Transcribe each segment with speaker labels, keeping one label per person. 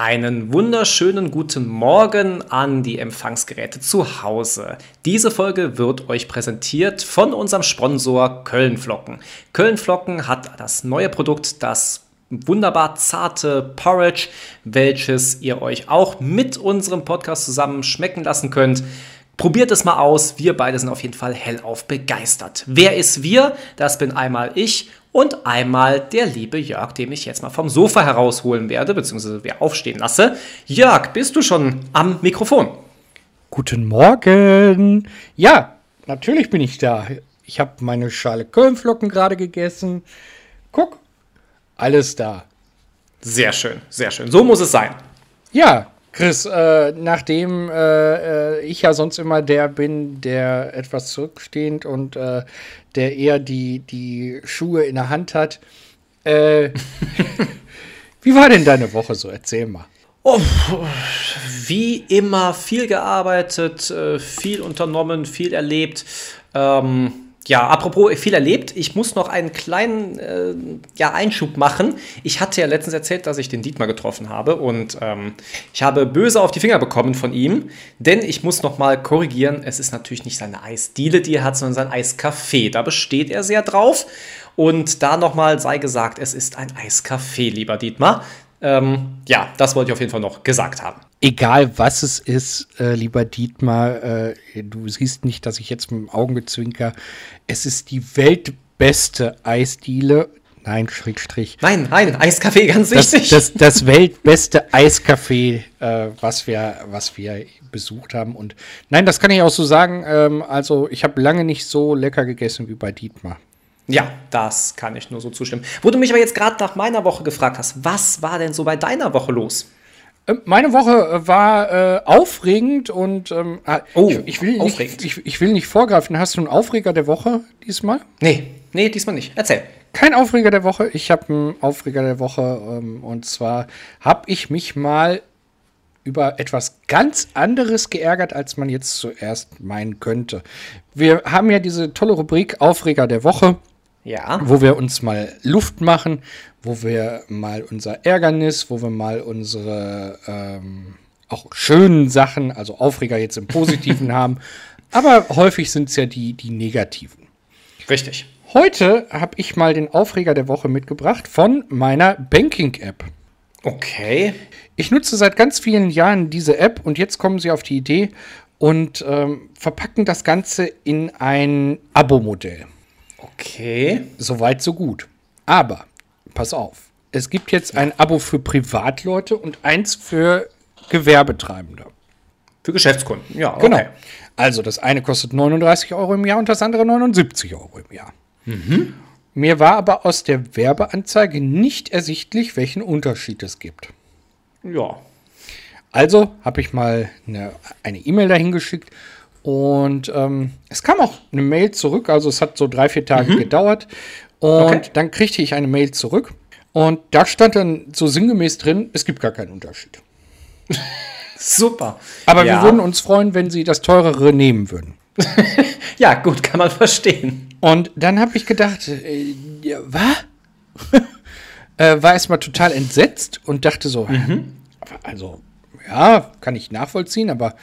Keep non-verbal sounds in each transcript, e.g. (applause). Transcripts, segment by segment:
Speaker 1: Einen wunderschönen guten Morgen an die Empfangsgeräte zu Hause. Diese Folge wird euch präsentiert von unserem Sponsor Kölnflocken. Kölnflocken hat das neue Produkt, das wunderbar zarte Porridge, welches ihr euch auch mit unserem Podcast zusammen schmecken lassen könnt. Probiert es mal aus. Wir beide sind auf jeden Fall hellauf begeistert. Wer ist wir? Das bin einmal ich und einmal der liebe Jörg, den ich jetzt mal vom Sofa herausholen werde, beziehungsweise wer aufstehen lasse. Jörg, bist du schon am Mikrofon?
Speaker 2: Guten Morgen. Ja, natürlich bin ich da. Ich habe meine Schale Kölnflocken gerade gegessen. Guck, alles da.
Speaker 1: Sehr schön, sehr schön. So muss es sein.
Speaker 2: Ja, Chris, äh, nachdem äh, äh, ich ja sonst immer der bin, der etwas zurückstehend und äh, der eher die, die Schuhe in der Hand hat, äh, (laughs) wie war denn deine Woche so? Erzähl mal.
Speaker 1: Oh, wie immer viel gearbeitet, äh, viel unternommen, viel erlebt. Ähm, ja, apropos viel erlebt, ich muss noch einen kleinen äh, ja, Einschub machen. Ich hatte ja letztens erzählt, dass ich den Dietmar getroffen habe und ähm, ich habe böse auf die Finger bekommen von ihm, denn ich muss noch mal korrigieren, es ist natürlich nicht seine Eisdiele, die er hat, sondern sein Eiscafé. Da besteht er sehr drauf und da noch mal sei gesagt, es ist ein Eiscafé, lieber Dietmar. Ähm, ja, das wollte ich auf jeden Fall noch gesagt haben.
Speaker 2: Egal was es ist, äh, lieber Dietmar, äh, du siehst nicht, dass ich jetzt mit dem Augenzwinker, es ist die weltbeste Eisdiele. Nein, Schrägstrich.
Speaker 1: Nein, nein, Eiskaffee, ganz
Speaker 2: das,
Speaker 1: wichtig.
Speaker 2: Das, das weltbeste Eiscafé, äh, was, wir, was wir besucht haben. Und nein, das kann ich auch so sagen. Ähm, also, ich habe lange nicht so lecker gegessen wie bei Dietmar.
Speaker 1: Ja, das kann ich nur so zustimmen. Wo du mich aber jetzt gerade nach meiner Woche gefragt hast, was war denn so bei deiner Woche los?
Speaker 2: Ähm, meine Woche äh, war äh, aufregend und ähm, ah,
Speaker 1: oh,
Speaker 2: ich, ich, will nicht, ich, ich, will nicht vorgreifen. Hast du einen Aufreger der Woche diesmal?
Speaker 1: Nee, nee, diesmal nicht. Erzähl.
Speaker 2: Kein Aufreger der Woche. Ich habe einen Aufreger der Woche ähm, und zwar habe ich mich mal über etwas ganz anderes geärgert, als man jetzt zuerst meinen könnte. Wir haben ja diese tolle Rubrik Aufreger der Woche. Ja. Wo wir uns mal Luft machen, wo wir mal unser Ärgernis, wo wir mal unsere ähm, auch schönen Sachen, also Aufreger jetzt im Positiven (laughs) haben. Aber häufig sind es ja die, die negativen.
Speaker 1: Richtig.
Speaker 2: Heute habe ich mal den Aufreger der Woche mitgebracht von meiner Banking-App.
Speaker 1: Okay.
Speaker 2: Ich nutze seit ganz vielen Jahren diese App und jetzt kommen sie auf die Idee und ähm, verpacken das Ganze in ein Abo-Modell.
Speaker 1: Okay.
Speaker 2: Soweit, so gut. Aber, pass auf, es gibt jetzt ein Abo für Privatleute und eins für Gewerbetreibende.
Speaker 1: Für Geschäftskunden, ja.
Speaker 2: Genau. Okay. Also, das eine kostet 39 Euro im Jahr und das andere 79 Euro im Jahr. Mhm. Mir war aber aus der Werbeanzeige nicht ersichtlich, welchen Unterschied es gibt.
Speaker 1: Ja.
Speaker 2: Also habe ich mal eine E-Mail e dahin geschickt und ähm, es kam auch eine Mail zurück, also es hat so drei, vier Tage mhm. gedauert. Und okay. dann kriegte ich eine Mail zurück. Und da stand dann so sinngemäß drin, es gibt gar keinen Unterschied. (laughs)
Speaker 1: Super.
Speaker 2: Aber ja. wir würden uns freuen, wenn Sie das teurere nehmen würden. (laughs)
Speaker 1: ja, gut, kann man verstehen.
Speaker 2: Und dann habe ich gedacht, äh, ja, was? (laughs) äh, war erstmal total entsetzt und dachte so, mhm. also, ja, kann ich nachvollziehen, aber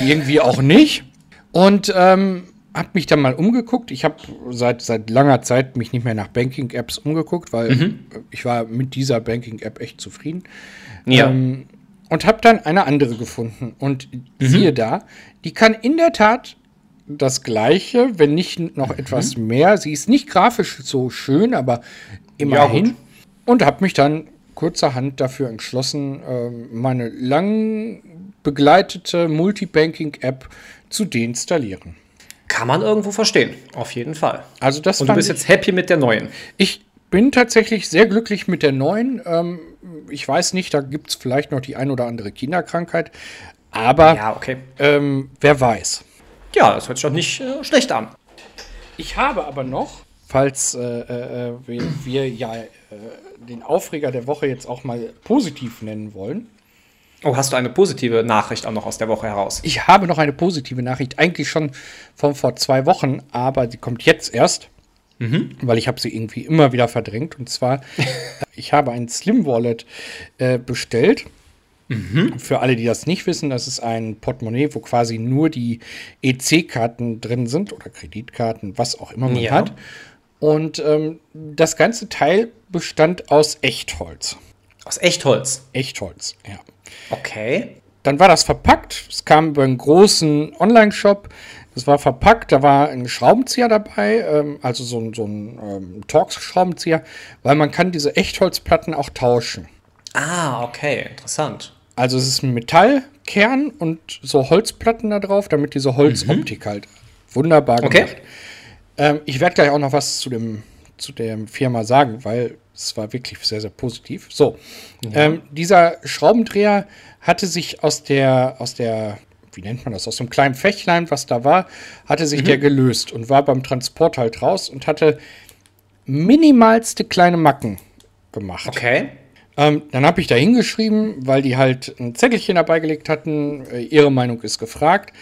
Speaker 2: irgendwie auch nicht. Und ähm, habe mich dann mal umgeguckt. Ich habe seit, seit langer Zeit mich nicht mehr nach Banking-Apps umgeguckt, weil mhm. ich war mit dieser Banking-App echt zufrieden. Ja. Ähm, und habe dann eine andere gefunden. Und mhm. siehe da, die kann in der Tat das Gleiche, wenn nicht noch mhm. etwas mehr. Sie ist nicht grafisch so schön, aber immerhin. Ja, und habe mich dann kurzerhand dafür entschlossen, äh, meine lang begleitete Multibanking-App zu deinstallieren.
Speaker 1: Kann man irgendwo verstehen, auf jeden Fall.
Speaker 2: Also das
Speaker 1: Und du bist jetzt happy mit der neuen.
Speaker 2: Ich bin tatsächlich sehr glücklich mit der neuen. Ähm, ich weiß nicht, da gibt es vielleicht noch die ein oder andere Kinderkrankheit. Aber
Speaker 1: ja, okay.
Speaker 2: ähm, wer weiß.
Speaker 1: Ja, das hört sich doch nicht äh, schlecht an.
Speaker 2: Ich habe aber noch, falls äh, äh, wir, wir, ja äh, den Aufreger der Woche jetzt auch mal positiv nennen wollen,
Speaker 1: Oh, hast du eine positive Nachricht auch noch aus der Woche heraus?
Speaker 2: Ich habe noch eine positive Nachricht, eigentlich schon von vor zwei Wochen, aber die kommt jetzt erst. Mhm. Weil ich habe sie irgendwie immer wieder verdrängt. Und zwar, (laughs) ich habe ein Slim Wallet äh, bestellt. Mhm. Für alle, die das nicht wissen, das ist ein Portemonnaie, wo quasi nur die EC-Karten drin sind oder Kreditkarten, was auch immer man ja. hat. Und ähm, das ganze Teil bestand aus Echtholz.
Speaker 1: Aus Echtholz?
Speaker 2: Echtholz, ja.
Speaker 1: Okay.
Speaker 2: Dann war das verpackt. Es kam über einen großen Online-Shop. Es war verpackt, da war ein Schraubenzieher dabei, ähm, also so ein, so ein ähm, Torx-Schraubenzieher, weil man kann diese Echtholzplatten auch tauschen.
Speaker 1: Ah, okay, interessant.
Speaker 2: Also es ist ein Metallkern und so Holzplatten da drauf, damit diese Holzoptik mhm. halt wunderbar gemacht. Okay. Ähm, ich werde gleich auch noch was zu dem zu der Firma sagen, weil es war wirklich sehr, sehr positiv. So, ja. ähm, dieser Schraubendreher hatte sich aus der, aus der, wie nennt man das, aus einem kleinen Fächlein, was da war, hatte sich mhm. der gelöst und war beim Transport halt raus und hatte minimalste kleine Macken gemacht.
Speaker 1: Okay.
Speaker 2: Ähm, dann habe ich da hingeschrieben, weil die halt ein Zettelchen dabei gelegt hatten, äh, ihre Meinung ist gefragt.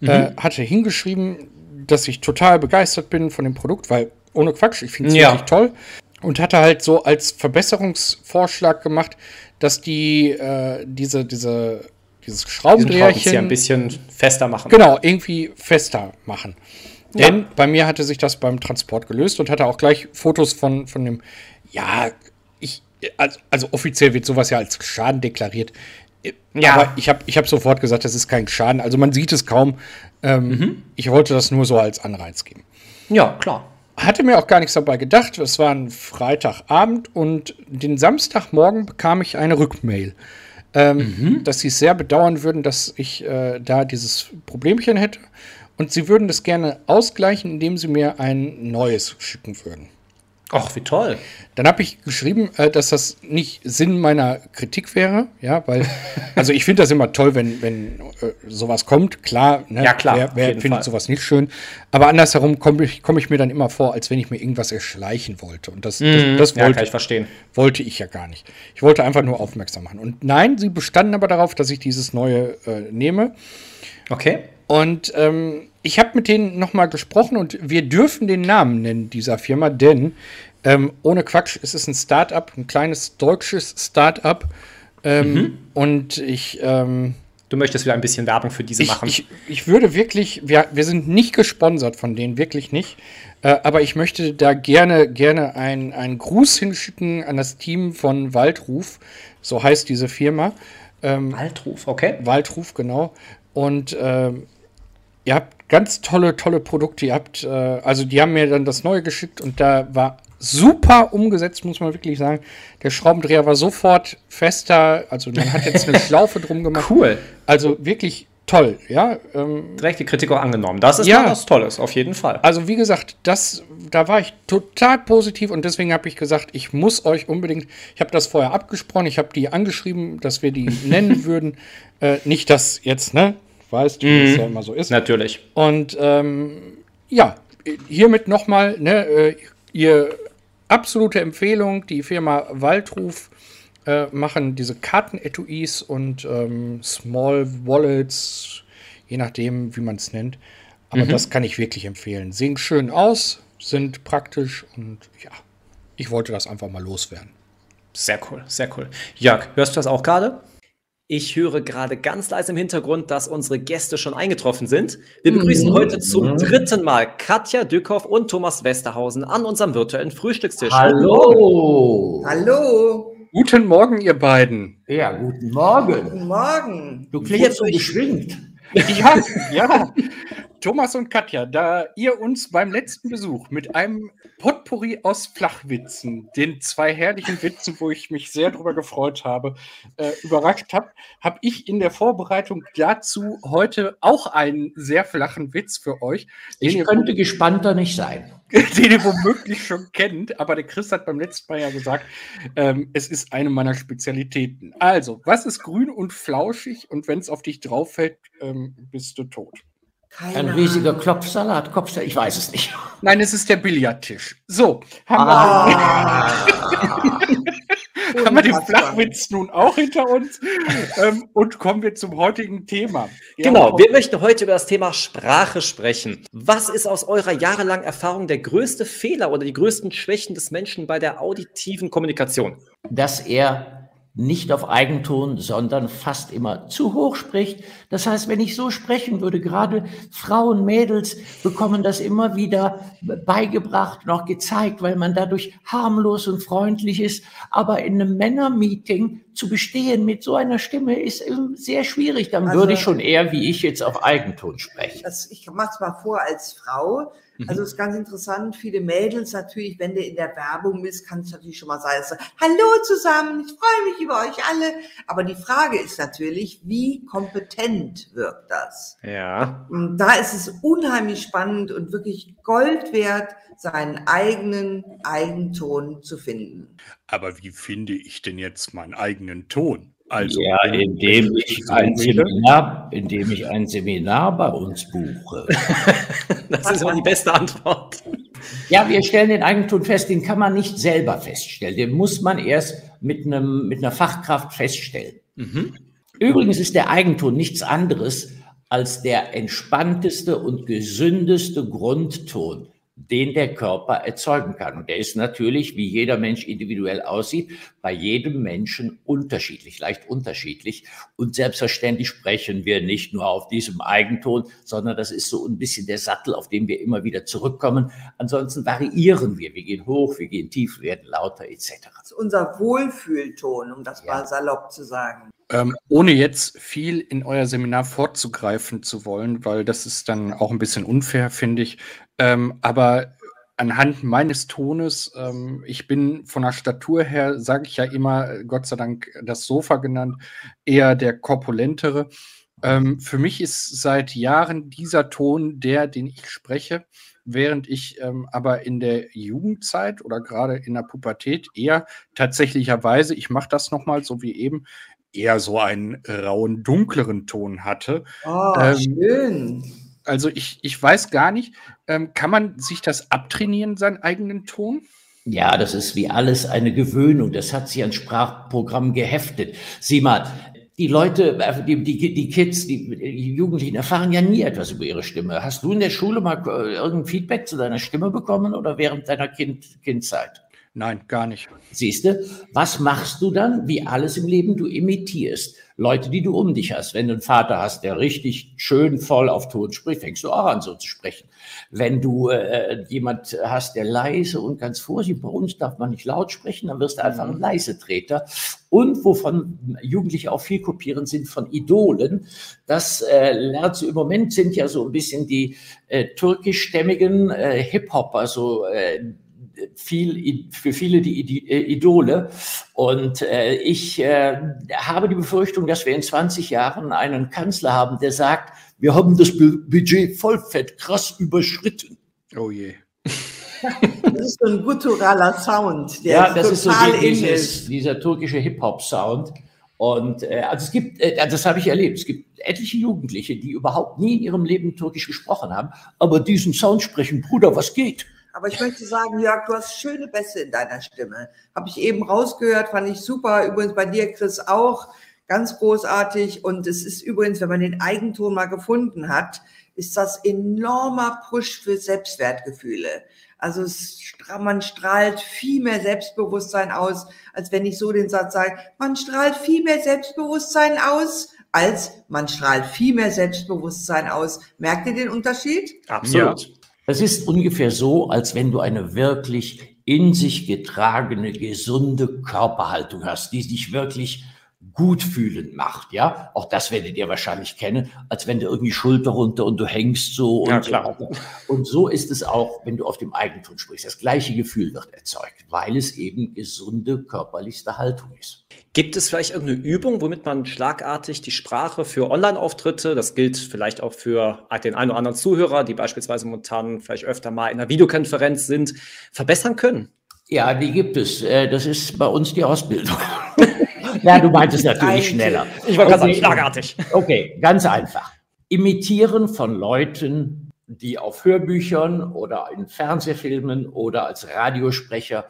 Speaker 2: Mhm. Äh, hatte hingeschrieben, dass ich total begeistert bin von dem Produkt, weil ohne Quatsch, ich finde es ja. wirklich toll. Und hatte halt so als Verbesserungsvorschlag gemacht, dass die äh, diese, diese, dieses Schraubendreherchen
Speaker 1: ein bisschen fester machen.
Speaker 2: Genau, irgendwie fester machen. Ja. Denn bei mir hatte sich das beim Transport gelöst und hatte auch gleich Fotos von, von dem, ja, ich, also, also offiziell wird sowas ja als Schaden deklariert. Ja. Aber ich habe ich hab sofort gesagt, das ist kein Schaden. Also man sieht es kaum. Ähm, mhm. Ich wollte das nur so als Anreiz geben.
Speaker 1: Ja, klar.
Speaker 2: Hatte mir auch gar nichts dabei gedacht. Es war ein Freitagabend und den Samstagmorgen bekam ich eine Rückmail, ähm, mhm. dass sie es sehr bedauern würden, dass ich äh, da dieses Problemchen hätte. Und sie würden das gerne ausgleichen, indem sie mir ein neues schicken würden.
Speaker 1: Ach, wie toll.
Speaker 2: Dann habe ich geschrieben, äh, dass das nicht Sinn meiner Kritik wäre, ja, weil, (laughs) also ich finde das immer toll, wenn, wenn äh, sowas kommt. Klar,
Speaker 1: ne, ja, klar.
Speaker 2: Wer, wer findet Fall. sowas nicht schön? Aber andersherum komme ich, komm ich mir dann immer vor, als wenn ich mir irgendwas erschleichen wollte. Und das,
Speaker 1: mhm. das, das wollte, ja, ich verstehen.
Speaker 2: wollte ich ja gar nicht. Ich wollte einfach nur aufmerksam machen. Und nein, sie bestanden aber darauf, dass ich dieses neue äh, nehme.
Speaker 1: Okay.
Speaker 2: Und ähm, ich habe mit denen nochmal gesprochen und wir dürfen den Namen nennen dieser Firma, denn ähm, ohne Quatsch, es ist ein Start-up, ein kleines deutsches Start-up. Ähm, mhm. Und ich. Ähm,
Speaker 1: du möchtest wieder ein bisschen Werbung für diese
Speaker 2: ich,
Speaker 1: machen.
Speaker 2: Ich, ich würde wirklich, wir, wir sind nicht gesponsert von denen, wirklich nicht. Äh, aber ich möchte da gerne, gerne einen Gruß hinschicken an das Team von Waldruf. So heißt diese Firma.
Speaker 1: Ähm, Waldruf, okay.
Speaker 2: Waldruf, genau. Und ähm, ihr habt ganz tolle, tolle Produkte. Ihr habt, äh, also die haben mir dann das Neue geschickt und da war super umgesetzt, muss man wirklich sagen. Der Schraubendreher war sofort fester, also man hat jetzt eine (laughs) Schlaufe drum gemacht.
Speaker 1: Cool.
Speaker 2: Also wirklich toll, ja.
Speaker 1: Ähm, Direkt die Kritik auch angenommen. Das ist ja was Tolles, auf jeden Fall.
Speaker 2: Also wie gesagt, das, da war ich total positiv und deswegen habe ich gesagt, ich muss euch unbedingt, ich habe das vorher abgesprochen, ich habe die angeschrieben, dass wir die (laughs) nennen würden. Äh, nicht, dass jetzt, ne, weißt du, wie es mhm. ja immer so ist.
Speaker 1: Natürlich.
Speaker 2: Und ähm, ja, hiermit nochmal, ne, äh, ihr absolute Empfehlung, die Firma Waldruf äh, machen diese Kartenetuis und ähm, Small Wallets, je nachdem, wie man es nennt. Aber mhm. das kann ich wirklich empfehlen. Sehen schön aus, sind praktisch und ja, ich wollte das einfach mal loswerden.
Speaker 1: Sehr cool, sehr cool. Jörg, hörst du das auch gerade? Ich höre gerade ganz leise im Hintergrund, dass unsere Gäste schon eingetroffen sind. Wir begrüßen mhm. heute zum dritten Mal Katja Dückhoff und Thomas Westerhausen an unserem virtuellen Frühstückstisch.
Speaker 3: Hallo! Hallo!
Speaker 2: Guten Morgen, ihr beiden.
Speaker 3: Ja, guten Morgen.
Speaker 4: Guten Morgen.
Speaker 3: Du klingst so geschwingt.
Speaker 2: Ja, ja. (laughs) Thomas und Katja, da ihr uns beim letzten Besuch mit einem Potpourri aus Flachwitzen, den zwei herrlichen Witzen, wo ich mich sehr darüber gefreut habe, äh, überrascht habt, habe ich in der Vorbereitung dazu heute auch einen sehr flachen Witz für euch.
Speaker 3: Ich könnte gespannter nicht sein. (laughs)
Speaker 2: Den ihr womöglich schon kennt, aber der Chris hat beim letzten Mal ja gesagt, ähm, es ist eine meiner Spezialitäten. Also, was ist grün und flauschig und wenn es auf dich drauf fällt, ähm, bist du tot?
Speaker 3: Keine ein riesiger Klopfsalat, Kopfsalat, ich weiß es nicht.
Speaker 2: Nein, es ist der Billardtisch. So, haben ah. wir. (laughs) haben wir den Flachwitz nun auch hinter uns ähm, und kommen wir zum heutigen Thema.
Speaker 1: Ja, genau, wir möchten heute über das Thema Sprache sprechen. Was ist aus eurer jahrelangen Erfahrung der größte Fehler oder die größten Schwächen des Menschen bei der auditiven Kommunikation?
Speaker 3: Dass er nicht auf Eigenton, sondern fast immer zu hoch spricht. Das heißt, wenn ich so sprechen würde, gerade Frauen, Mädels bekommen das immer wieder beigebracht, noch gezeigt, weil man dadurch harmlos und freundlich ist. Aber in einem Männermeeting zu bestehen mit so einer Stimme ist sehr schwierig. Dann also, würde ich schon eher wie ich jetzt auf Eigenton sprechen.
Speaker 4: Das, ich mache es mal vor als Frau Mhm. Also es ist ganz interessant, viele Mädels natürlich, wenn du in der Werbung bist, kann es natürlich schon mal sein, dass du, hallo zusammen, ich freue mich über euch alle. Aber die Frage ist natürlich, wie kompetent wirkt das?
Speaker 1: Ja.
Speaker 4: Und da ist es unheimlich spannend und wirklich Gold wert, seinen eigenen Eigenton zu finden.
Speaker 2: Aber wie finde ich denn jetzt meinen eigenen Ton? Also,
Speaker 3: ja, indem ich, ein Seminar, indem ich ein Seminar bei uns buche. (laughs)
Speaker 1: das ist immer die beste Antwort.
Speaker 3: Ja, wir stellen den Eigentum fest, den kann man nicht selber feststellen. Den muss man erst mit, einem, mit einer Fachkraft feststellen. Mhm. Übrigens ist der Eigenton nichts anderes als der entspannteste und gesündeste Grundton den der Körper erzeugen kann. Und der ist natürlich, wie jeder Mensch individuell aussieht, bei jedem Menschen unterschiedlich, leicht unterschiedlich. Und selbstverständlich sprechen wir nicht nur auf diesem Eigenton, sondern das ist so ein bisschen der Sattel, auf dem wir immer wieder zurückkommen. Ansonsten variieren wir. Wir gehen hoch, wir gehen tief, werden lauter etc.
Speaker 4: Das ist unser Wohlfühlton, um das ja. mal salopp zu sagen.
Speaker 2: Ähm, ohne jetzt viel in euer Seminar fortzugreifen zu wollen, weil das ist dann auch ein bisschen unfair, finde ich. Ähm, aber anhand meines Tones, ähm, ich bin von der Statur her, sage ich ja immer, Gott sei Dank das Sofa genannt, eher der korpulentere. Ähm, für mich ist seit Jahren dieser Ton der, den ich spreche, während ich ähm, aber in der Jugendzeit oder gerade in der Pubertät eher tatsächlicherweise, ich mache das nochmal so wie eben, eher so einen rauen, dunkleren Ton hatte.
Speaker 4: Oh, schön.
Speaker 2: Also ich, ich weiß gar nicht, ähm, kann man sich das abtrainieren, seinen eigenen Ton?
Speaker 3: Ja, das ist wie alles eine Gewöhnung. Das hat sich an Sprachprogramm geheftet. Sieh mal, die Leute, äh, die, die, die Kids, die, die, Jugendlichen erfahren ja nie etwas über ihre Stimme. Hast du in der Schule mal äh, irgendein Feedback zu deiner Stimme bekommen oder während deiner kind, Kindzeit?
Speaker 2: Nein, gar nicht.
Speaker 3: Siehst du, was machst du dann? Wie alles im Leben, du imitierst. Leute, die du um dich hast. Wenn du einen Vater hast, der richtig schön voll auf Ton spricht, fängst du auch an, so zu sprechen. Wenn du äh, jemand hast, der leise und ganz vorsichtig, bei uns darf man nicht laut sprechen, dann wirst du einfach ein mhm. Leisetreter. Und wovon Jugendliche auch viel kopieren, sind von Idolen. Das äh, lernst du im Moment, sind ja so ein bisschen die äh, türkischstämmigen äh, Hip-Hopper, so äh, viel, für viele die äh, Idole. Und äh, ich äh, habe die Befürchtung, dass wir in 20 Jahren einen Kanzler haben, der sagt, wir haben das Budget vollfett krass überschritten.
Speaker 2: Oh je. (laughs)
Speaker 4: Das ist so ein gutturaler Sound,
Speaker 3: der ja, das ist so dieses, dieser türkische Hip-Hop-Sound. Und äh, also es gibt, äh, das habe ich erlebt, es gibt etliche Jugendliche, die überhaupt nie in ihrem Leben Türkisch gesprochen haben, aber diesen Sound sprechen, Bruder, was geht?
Speaker 4: Aber ich möchte sagen, Jörg, du hast schöne Bässe in deiner Stimme. Habe ich eben rausgehört, fand ich super. Übrigens bei dir, Chris, auch ganz großartig. Und es ist übrigens, wenn man den Eigenton mal gefunden hat, ist das enormer Push für Selbstwertgefühle. Also es, man strahlt viel mehr Selbstbewusstsein aus, als wenn ich so den Satz sage, man strahlt viel mehr Selbstbewusstsein aus, als man strahlt viel mehr Selbstbewusstsein aus. Merkt ihr den Unterschied?
Speaker 1: Absolut. Ja.
Speaker 3: Das ist ungefähr so, als wenn du eine wirklich in sich getragene, gesunde Körperhaltung hast, die dich wirklich gut fühlen macht, ja. Auch das werdet ihr wahrscheinlich kennen, als wenn du irgendwie Schulter runter und du hängst so und
Speaker 1: ja, klar.
Speaker 3: so Und so ist es auch, wenn du auf dem Eigentum sprichst. Das gleiche Gefühl wird erzeugt, weil es eben gesunde körperlichste Haltung ist.
Speaker 1: Gibt es vielleicht irgendeine Übung, womit man schlagartig die Sprache für Online-Auftritte, das gilt vielleicht auch für den einen oder anderen Zuhörer, die beispielsweise momentan vielleicht öfter mal in einer Videokonferenz sind, verbessern können?
Speaker 3: Ja, die gibt es. Äh, das ist bei uns die Ausbildung. (laughs) ja, du meintest natürlich schneller.
Speaker 1: Ich war okay. ganz schlagartig.
Speaker 3: Okay, ganz einfach. Imitieren von Leuten, die auf Hörbüchern oder in Fernsehfilmen oder als Radiosprecher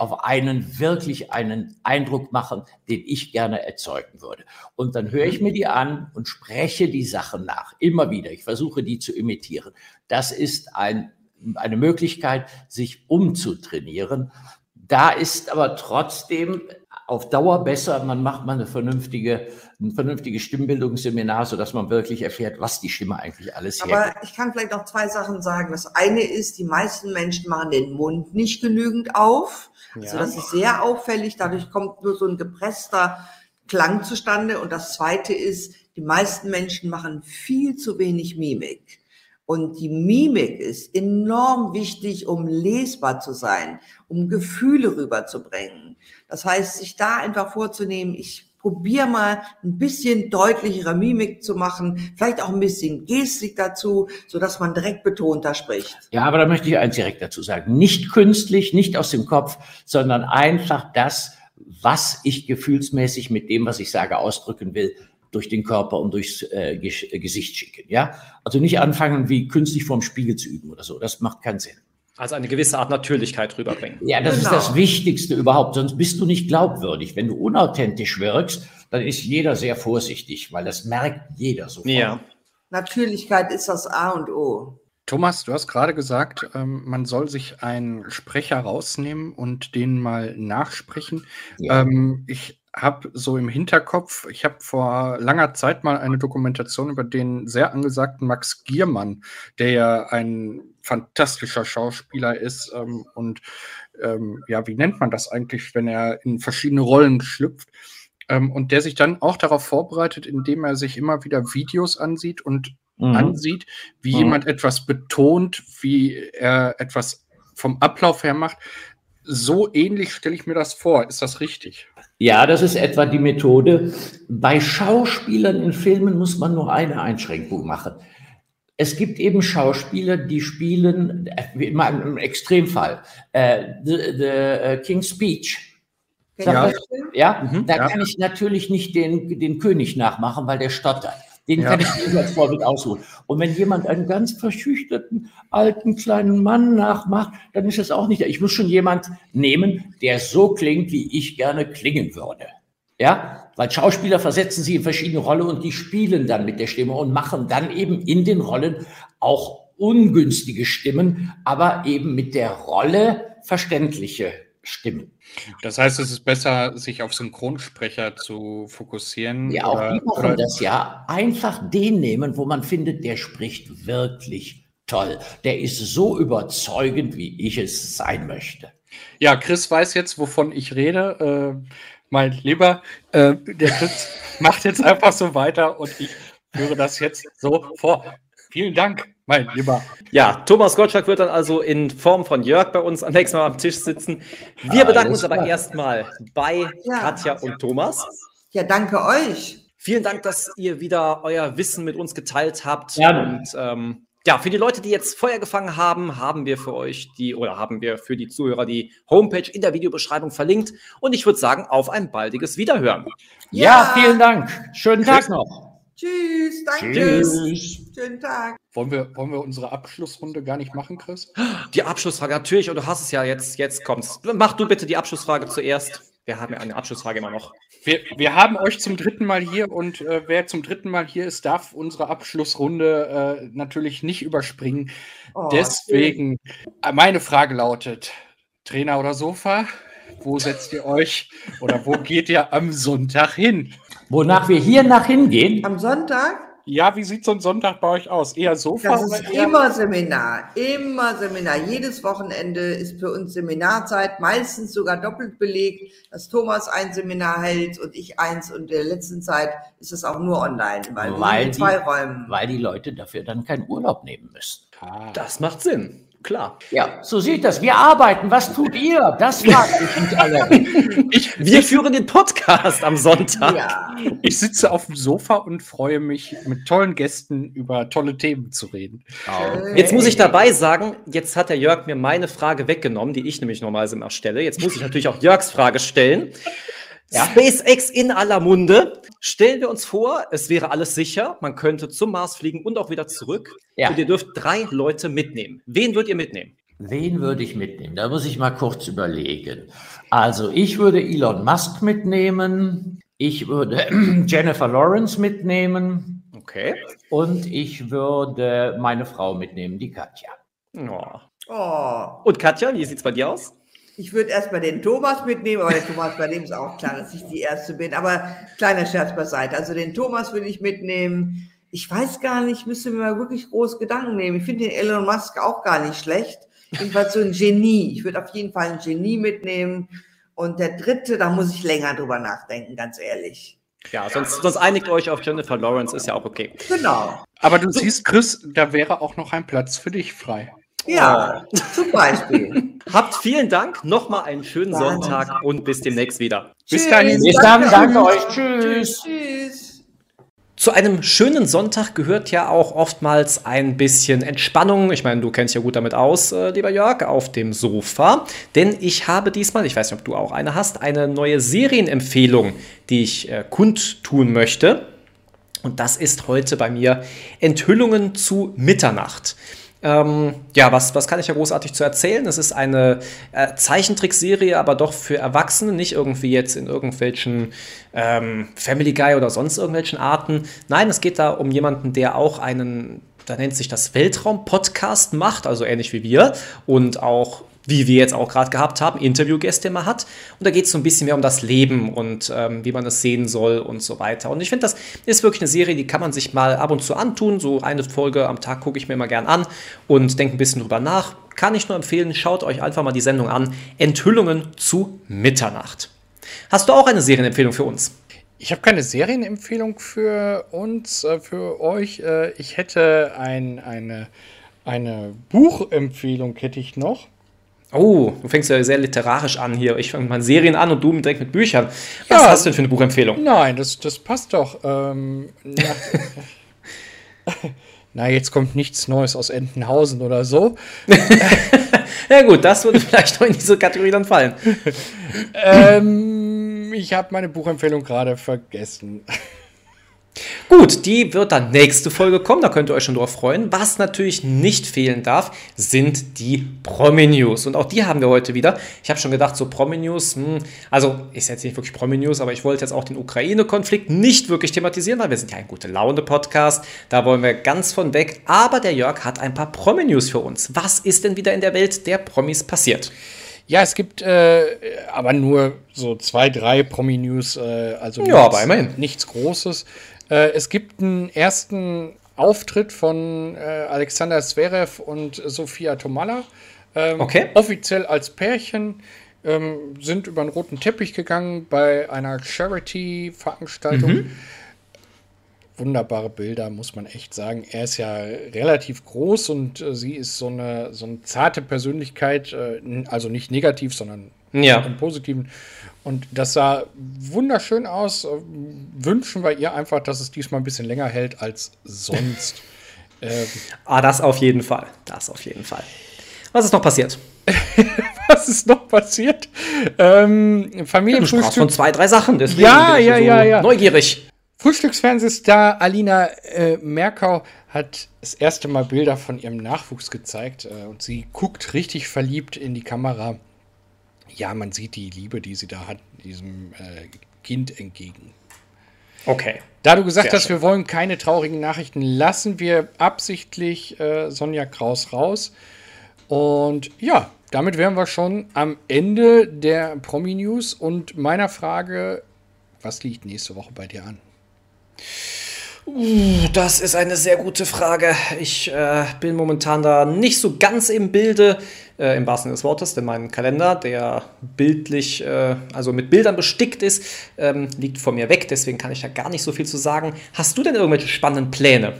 Speaker 3: auf einen wirklich einen Eindruck machen, den ich gerne erzeugen würde. Und dann höre ich mir die an und spreche die Sachen nach. Immer wieder. Ich versuche die zu imitieren. Das ist ein, eine Möglichkeit, sich umzutrainieren. Da ist aber trotzdem auf Dauer besser, man macht mal eine vernünftige, ein vernünftiges Stimmbildungsseminar, sodass man wirklich erfährt, was die Stimme eigentlich alles
Speaker 4: hergibt. Aber ich kann vielleicht noch zwei Sachen sagen. Das eine ist, die meisten Menschen machen den Mund nicht genügend auf. Ja. Also das ist sehr auffällig. Dadurch kommt nur so ein gepresster Klang zustande. Und das zweite ist, die meisten Menschen machen viel zu wenig Mimik. Und die Mimik ist enorm wichtig, um lesbar zu sein, um Gefühle rüberzubringen. Das heißt, sich da einfach vorzunehmen, ich probiere mal ein bisschen deutlichere Mimik zu machen, vielleicht auch ein bisschen Gestik dazu, so dass man direkt betonter spricht.
Speaker 3: Ja, aber da möchte ich eins direkt dazu sagen. Nicht künstlich, nicht aus dem Kopf, sondern einfach das, was ich gefühlsmäßig mit dem, was ich sage, ausdrücken will, durch den Körper und durchs äh, Gesicht schicken. Ja, also nicht anfangen, wie künstlich vorm Spiegel zu üben oder so. Das macht keinen Sinn.
Speaker 1: Also eine gewisse Art Natürlichkeit rüberbringen.
Speaker 3: Ja, das genau. ist das Wichtigste überhaupt. Sonst bist du nicht glaubwürdig. Wenn du unauthentisch wirkst, dann ist jeder sehr vorsichtig, weil das merkt jeder sofort.
Speaker 4: Ja. Natürlichkeit ist das A und O.
Speaker 2: Thomas, du hast gerade gesagt, ähm, man soll sich einen Sprecher rausnehmen und den mal nachsprechen. Ja. Ähm, ich habe so im Hinterkopf, ich habe vor langer Zeit mal eine Dokumentation über den sehr angesagten Max Giermann, der ja ein fantastischer Schauspieler ist ähm, und ähm, ja, wie nennt man das eigentlich, wenn er in verschiedene Rollen schlüpft? Ähm, und der sich dann auch darauf vorbereitet, indem er sich immer wieder Videos ansieht und mhm. ansieht, wie mhm. jemand etwas betont, wie er etwas vom Ablauf her macht. So ähnlich stelle ich mir das vor. Ist das richtig?
Speaker 3: Ja, das ist etwa die Methode. Bei Schauspielern in Filmen muss man nur eine Einschränkung machen. Es gibt eben Schauspieler, die spielen, wie in einem Extremfall, äh, the, the uh, King's Speech. Ja, ja? Mhm, da ja. kann ich natürlich nicht den, den König nachmachen, weil der stottert. Den ja. kann ich nicht als Vorbild aussuchen. Und wenn jemand einen ganz verschüchterten, alten, kleinen Mann nachmacht, dann ist das auch nicht. Ich muss schon jemand nehmen, der so klingt, wie ich gerne klingen würde. Ja, weil Schauspieler versetzen sie in verschiedene Rollen und die spielen dann mit der Stimme und machen dann eben in den Rollen auch ungünstige Stimmen, aber eben mit der Rolle verständliche Stimmen.
Speaker 2: Das heißt, es ist besser, sich auf Synchronsprecher zu fokussieren.
Speaker 3: Ja, auch die machen das ja. Einfach den nehmen, wo man findet, der spricht wirklich toll. Der ist so überzeugend, wie ich es sein möchte.
Speaker 2: Ja, Chris weiß jetzt, wovon ich rede. Äh, mein Lieber, äh, der Chris (laughs) macht jetzt einfach so weiter und ich führe das jetzt so vor. Vielen Dank mein Lieber.
Speaker 1: Ja, Thomas Gottschalk wird dann also in Form von Jörg bei uns am nächsten Mal am Tisch sitzen. Wir bedanken uns aber erstmal bei ja. Katja und Thomas.
Speaker 4: Ja, danke euch.
Speaker 1: Vielen Dank, dass ihr wieder euer Wissen mit uns geteilt habt. Ja. Und ähm, ja, für die Leute, die jetzt Feuer gefangen haben, haben wir für euch die oder haben wir für die Zuhörer die Homepage in der Videobeschreibung verlinkt. Und ich würde sagen, auf ein baldiges Wiederhören.
Speaker 3: Ja, ja vielen Dank. Schönen Tag noch.
Speaker 4: Tschüss, danke.
Speaker 2: Tschüss. Schönen Tag. Wollen wir, wollen wir unsere Abschlussrunde gar nicht machen, Chris?
Speaker 1: Die Abschlussfrage, natürlich, und du hast es ja jetzt, jetzt kommt's. Mach du bitte die Abschlussfrage zuerst. Wir haben ja eine Abschlussfrage immer noch.
Speaker 2: Wir, wir haben euch zum dritten Mal hier und äh, wer zum dritten Mal hier ist, darf unsere Abschlussrunde äh, natürlich nicht überspringen. Oh, Deswegen, okay. meine Frage lautet: Trainer oder Sofa? Wo setzt ihr euch oder wo geht ihr am Sonntag hin?
Speaker 3: Wonach wir hier nach hingehen?
Speaker 4: Am Sonntag?
Speaker 2: Ja, wie sieht so ein Sonntag bei euch aus? Eher Sofa?
Speaker 4: Das ist immer Seminar, immer Seminar. Jedes Wochenende ist für uns Seminarzeit, meistens sogar doppelt belegt, dass Thomas ein Seminar hält und ich eins und in der letzten Zeit ist es auch nur online,
Speaker 3: weil, weil wir in zwei die, Räumen. Weil die Leute dafür dann keinen Urlaub nehmen müssen.
Speaker 1: Ah. Das macht Sinn. Klar.
Speaker 3: Ja, so sieht das. Wir arbeiten. Was tut ihr? Das fragt ich nicht alle. (laughs)
Speaker 1: Ich, wir führen den Podcast am Sonntag.
Speaker 2: Ja. Ich sitze auf dem Sofa und freue mich, mit tollen Gästen über tolle Themen zu reden.
Speaker 1: Okay. Jetzt muss ich dabei sagen, jetzt hat der Jörg mir meine Frage weggenommen, die ich nämlich normalerweise immer stelle. Jetzt muss ich natürlich auch Jörgs Frage stellen. Ja. SpaceX in aller Munde. Stellen wir uns vor, es wäre alles sicher. Man könnte zum Mars fliegen und auch wieder zurück. Ja. Und ihr dürft drei Leute mitnehmen. Wen würdet ihr mitnehmen?
Speaker 3: Wen würde ich mitnehmen? Da muss ich mal kurz überlegen. Also ich würde Elon Musk mitnehmen. Ich würde (clears throat) Jennifer Lawrence mitnehmen.
Speaker 1: Okay.
Speaker 3: Und ich würde meine Frau mitnehmen, die Katja.
Speaker 1: Oh.
Speaker 4: Oh,
Speaker 1: Und Katja, wie sieht's bei dir aus?
Speaker 4: Ich würde erstmal den Thomas mitnehmen, aber der Thomas, bei dem ist auch klar, dass ich die Erste bin. Aber kleiner Scherz beiseite. Also den Thomas würde ich mitnehmen. Ich weiß gar nicht, müsste mir mal wirklich groß Gedanken nehmen. Ich finde den Elon Musk auch gar nicht schlecht. Jedenfalls so ein Genie. Ich würde auf jeden Fall ein Genie mitnehmen. Und der dritte, da muss ich länger drüber nachdenken, ganz ehrlich.
Speaker 1: Ja, sonst, sonst einigt euch auf Jennifer Lawrence, ist ja auch okay.
Speaker 4: Genau.
Speaker 2: Aber du siehst, Chris, da wäre auch noch ein Platz für dich frei.
Speaker 4: Ja, zum Beispiel. (laughs)
Speaker 1: Habt vielen Dank, nochmal einen schönen
Speaker 4: Danke.
Speaker 1: Sonntag und bis demnächst wieder.
Speaker 2: Bis dahin.
Speaker 3: Bis dann, danke euch. Tschüss.
Speaker 4: Tschüss.
Speaker 1: Zu einem schönen Sonntag gehört ja auch oftmals ein bisschen Entspannung. Ich meine, du kennst ja gut damit aus, äh, lieber Jörg, auf dem Sofa. Denn ich habe diesmal, ich weiß nicht, ob du auch eine hast, eine neue Serienempfehlung, die ich äh, kundtun möchte. Und das ist heute bei mir Enthüllungen zu Mitternacht. Ähm, ja, was, was kann ich ja großartig zu erzählen? Es ist eine äh, Zeichentrickserie, aber doch für Erwachsene, nicht irgendwie jetzt in irgendwelchen ähm, Family Guy oder sonst irgendwelchen Arten. Nein, es geht da um jemanden, der auch einen, da nennt sich das Weltraum-Podcast macht, also ähnlich wie wir und auch wie wir jetzt auch gerade gehabt haben, Interviewgäste immer hat. Und da geht es so ein bisschen mehr um das Leben und ähm, wie man es sehen soll und so weiter. Und ich finde, das ist wirklich eine Serie, die kann man sich mal ab und zu antun. So eine Folge am Tag gucke ich mir immer gern an und denke ein bisschen drüber nach. Kann ich nur empfehlen, schaut euch einfach mal die Sendung an. Enthüllungen zu Mitternacht. Hast du auch eine Serienempfehlung für uns?
Speaker 2: Ich habe keine Serienempfehlung für uns, äh, für euch. Äh, Ich hätte ein, eine, eine Buchempfehlung hätte ich noch.
Speaker 1: Oh, du fängst ja sehr literarisch an hier. Ich fange mal Serien an und du direkt mit Büchern. Was
Speaker 2: Ja.
Speaker 1: hast du denn für eine Buchempfehlung?
Speaker 2: Nein, das, das passt doch. Ähm, na, (laughs) na, jetzt kommt nichts Neues aus Entenhausen oder so. (laughs)
Speaker 1: Ja gut, das würde vielleicht noch in diese Kategorie dann fallen. (laughs)
Speaker 2: ähm, ich habe meine Buchempfehlung gerade vergessen.
Speaker 1: Gut, die wird dann nächste Folge kommen, da könnt ihr euch schon drauf freuen. Was natürlich nicht fehlen darf, sind die Promi-News. Und auch die haben wir heute wieder. Ich habe schon gedacht, so Promi-News, hm, also ist jetzt nicht wirklich Promi-News, aber ich wollte jetzt auch den Ukraine-Konflikt nicht wirklich thematisieren, weil wir sind ja ein gute Laune-Podcast. Da wollen wir ganz von weg. Aber der Jörg hat ein paar Promi-News für uns. Was ist denn wieder in der Welt der Promis passiert?
Speaker 2: Ja, es gibt äh, aber nur so zwei, drei Promi-News, äh, also
Speaker 1: Ja,
Speaker 2: nichts,
Speaker 1: aber immerhin.
Speaker 2: nichts Großes. Äh, es gibt einen ersten Auftritt von äh, Alexander Zverev und Sophia Tomalla. Ähm,
Speaker 1: Okay.
Speaker 2: Offiziell als Pärchen ähm, sind über den roten Teppich gegangen bei einer Charity-Veranstaltung.
Speaker 1: Mhm.
Speaker 2: Wunderbare Bilder, muss man echt sagen. Er ist ja relativ groß und äh, sie ist so eine, so eine zarte Persönlichkeit, äh, also nicht negativ, sondern
Speaker 1: Ja.
Speaker 2: im Positiven. Und das sah wunderschön aus. Wünschen wir ihr einfach, dass es diesmal ein bisschen länger hält als sonst. ähm, (laughs)
Speaker 1: Ah, das auf jeden Fall. Das auf jeden Fall. Was ist noch passiert? (laughs)
Speaker 2: was ist noch passiert? Ähm,
Speaker 1: Du sprachst von
Speaker 2: Familienfrühstück.
Speaker 1: zwei, drei Sachen, deswegen
Speaker 2: Ja, ja,
Speaker 1: so
Speaker 2: ja, ja.
Speaker 1: neugierig.
Speaker 2: Frühstücksfernsehstar Alina äh, Merkau hat das erste Mal Bilder von ihrem Nachwuchs gezeigt äh, und sie guckt richtig verliebt in die Kamera. Ja, man sieht die Liebe, die sie da hat, diesem äh, Kind entgegen.
Speaker 1: Okay.
Speaker 2: Da du gesagt
Speaker 1: Sehr
Speaker 2: hast,
Speaker 1: schön.
Speaker 2: wir wollen keine traurigen Nachrichten, lassen wir absichtlich äh, Sonja Kraus raus. Und ja, damit wären wir schon am Ende der Promi-News und meiner Frage, was liegt nächste Woche bei dir an?
Speaker 1: Das ist eine sehr gute Frage. Ich äh, bin momentan da nicht so ganz im Bilde, äh, im wahrsten Sinne des Wortes, denn mein Kalender, der bildlich, äh, also mit Bildern bestickt ist, ähm, liegt vor mir weg. Deswegen kann ich da gar nicht so viel zu sagen. Hast du denn irgendwelche spannenden Pläne?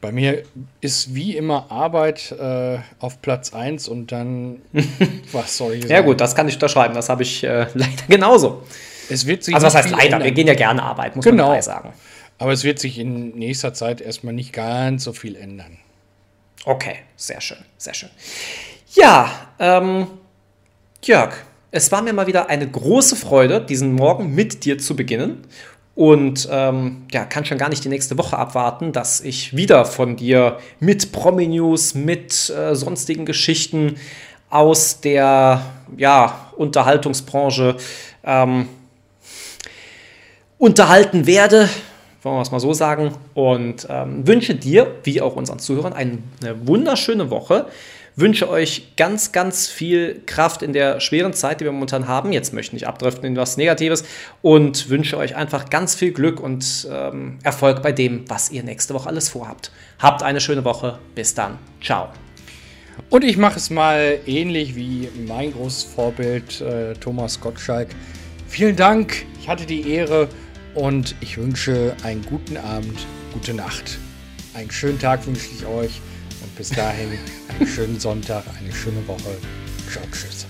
Speaker 2: Bei mir ist wie immer Arbeit äh, auf Platz 1 und dann, (laughs) was soll ich sagen?
Speaker 1: Ja gut, das kann ich unterschreiben. Das habe ich äh, (laughs) leider genauso.
Speaker 2: es wird sich
Speaker 1: Also was heißt leider?
Speaker 2: ändern.
Speaker 1: Wir gehen ja gerne arbeiten, muss
Speaker 2: Genau.
Speaker 1: man dabei sagen.
Speaker 2: Aber es wird sich in nächster Zeit erstmal nicht ganz so viel ändern.
Speaker 1: Okay, sehr schön, sehr schön. Ja, ähm, Jörg, es war mir mal wieder eine große Freude, diesen Morgen mit dir zu beginnen. und ähm, ja, kann schon gar nicht die nächste Woche abwarten, dass ich wieder von dir mit Promi-News, mit äh, sonstigen Geschichten aus der ja, Unterhaltungsbranche ähm, unterhalten werde, wollen wir es mal so sagen, und ähm, wünsche dir, wie auch unseren Zuhörern, eine wunderschöne Woche wünsche euch ganz, ganz viel Kraft in der schweren Zeit, die wir momentan haben. Jetzt möchte ich nicht abdriften in was Negatives und wünsche euch einfach ganz viel Glück und ähm, Erfolg bei dem, was ihr nächste Woche alles vorhabt. Habt eine schöne Woche. Bis dann. Ciao.
Speaker 2: Und ich mache es mal ähnlich wie mein großes Vorbild äh, Thomas Gottschalk. Vielen Dank, ich hatte die Ehre und ich wünsche einen guten Abend, gute Nacht. Einen schönen Tag wünsche ich euch. Bis dahin einen schönen Sonntag, eine schöne Woche. Ciao, tschüss.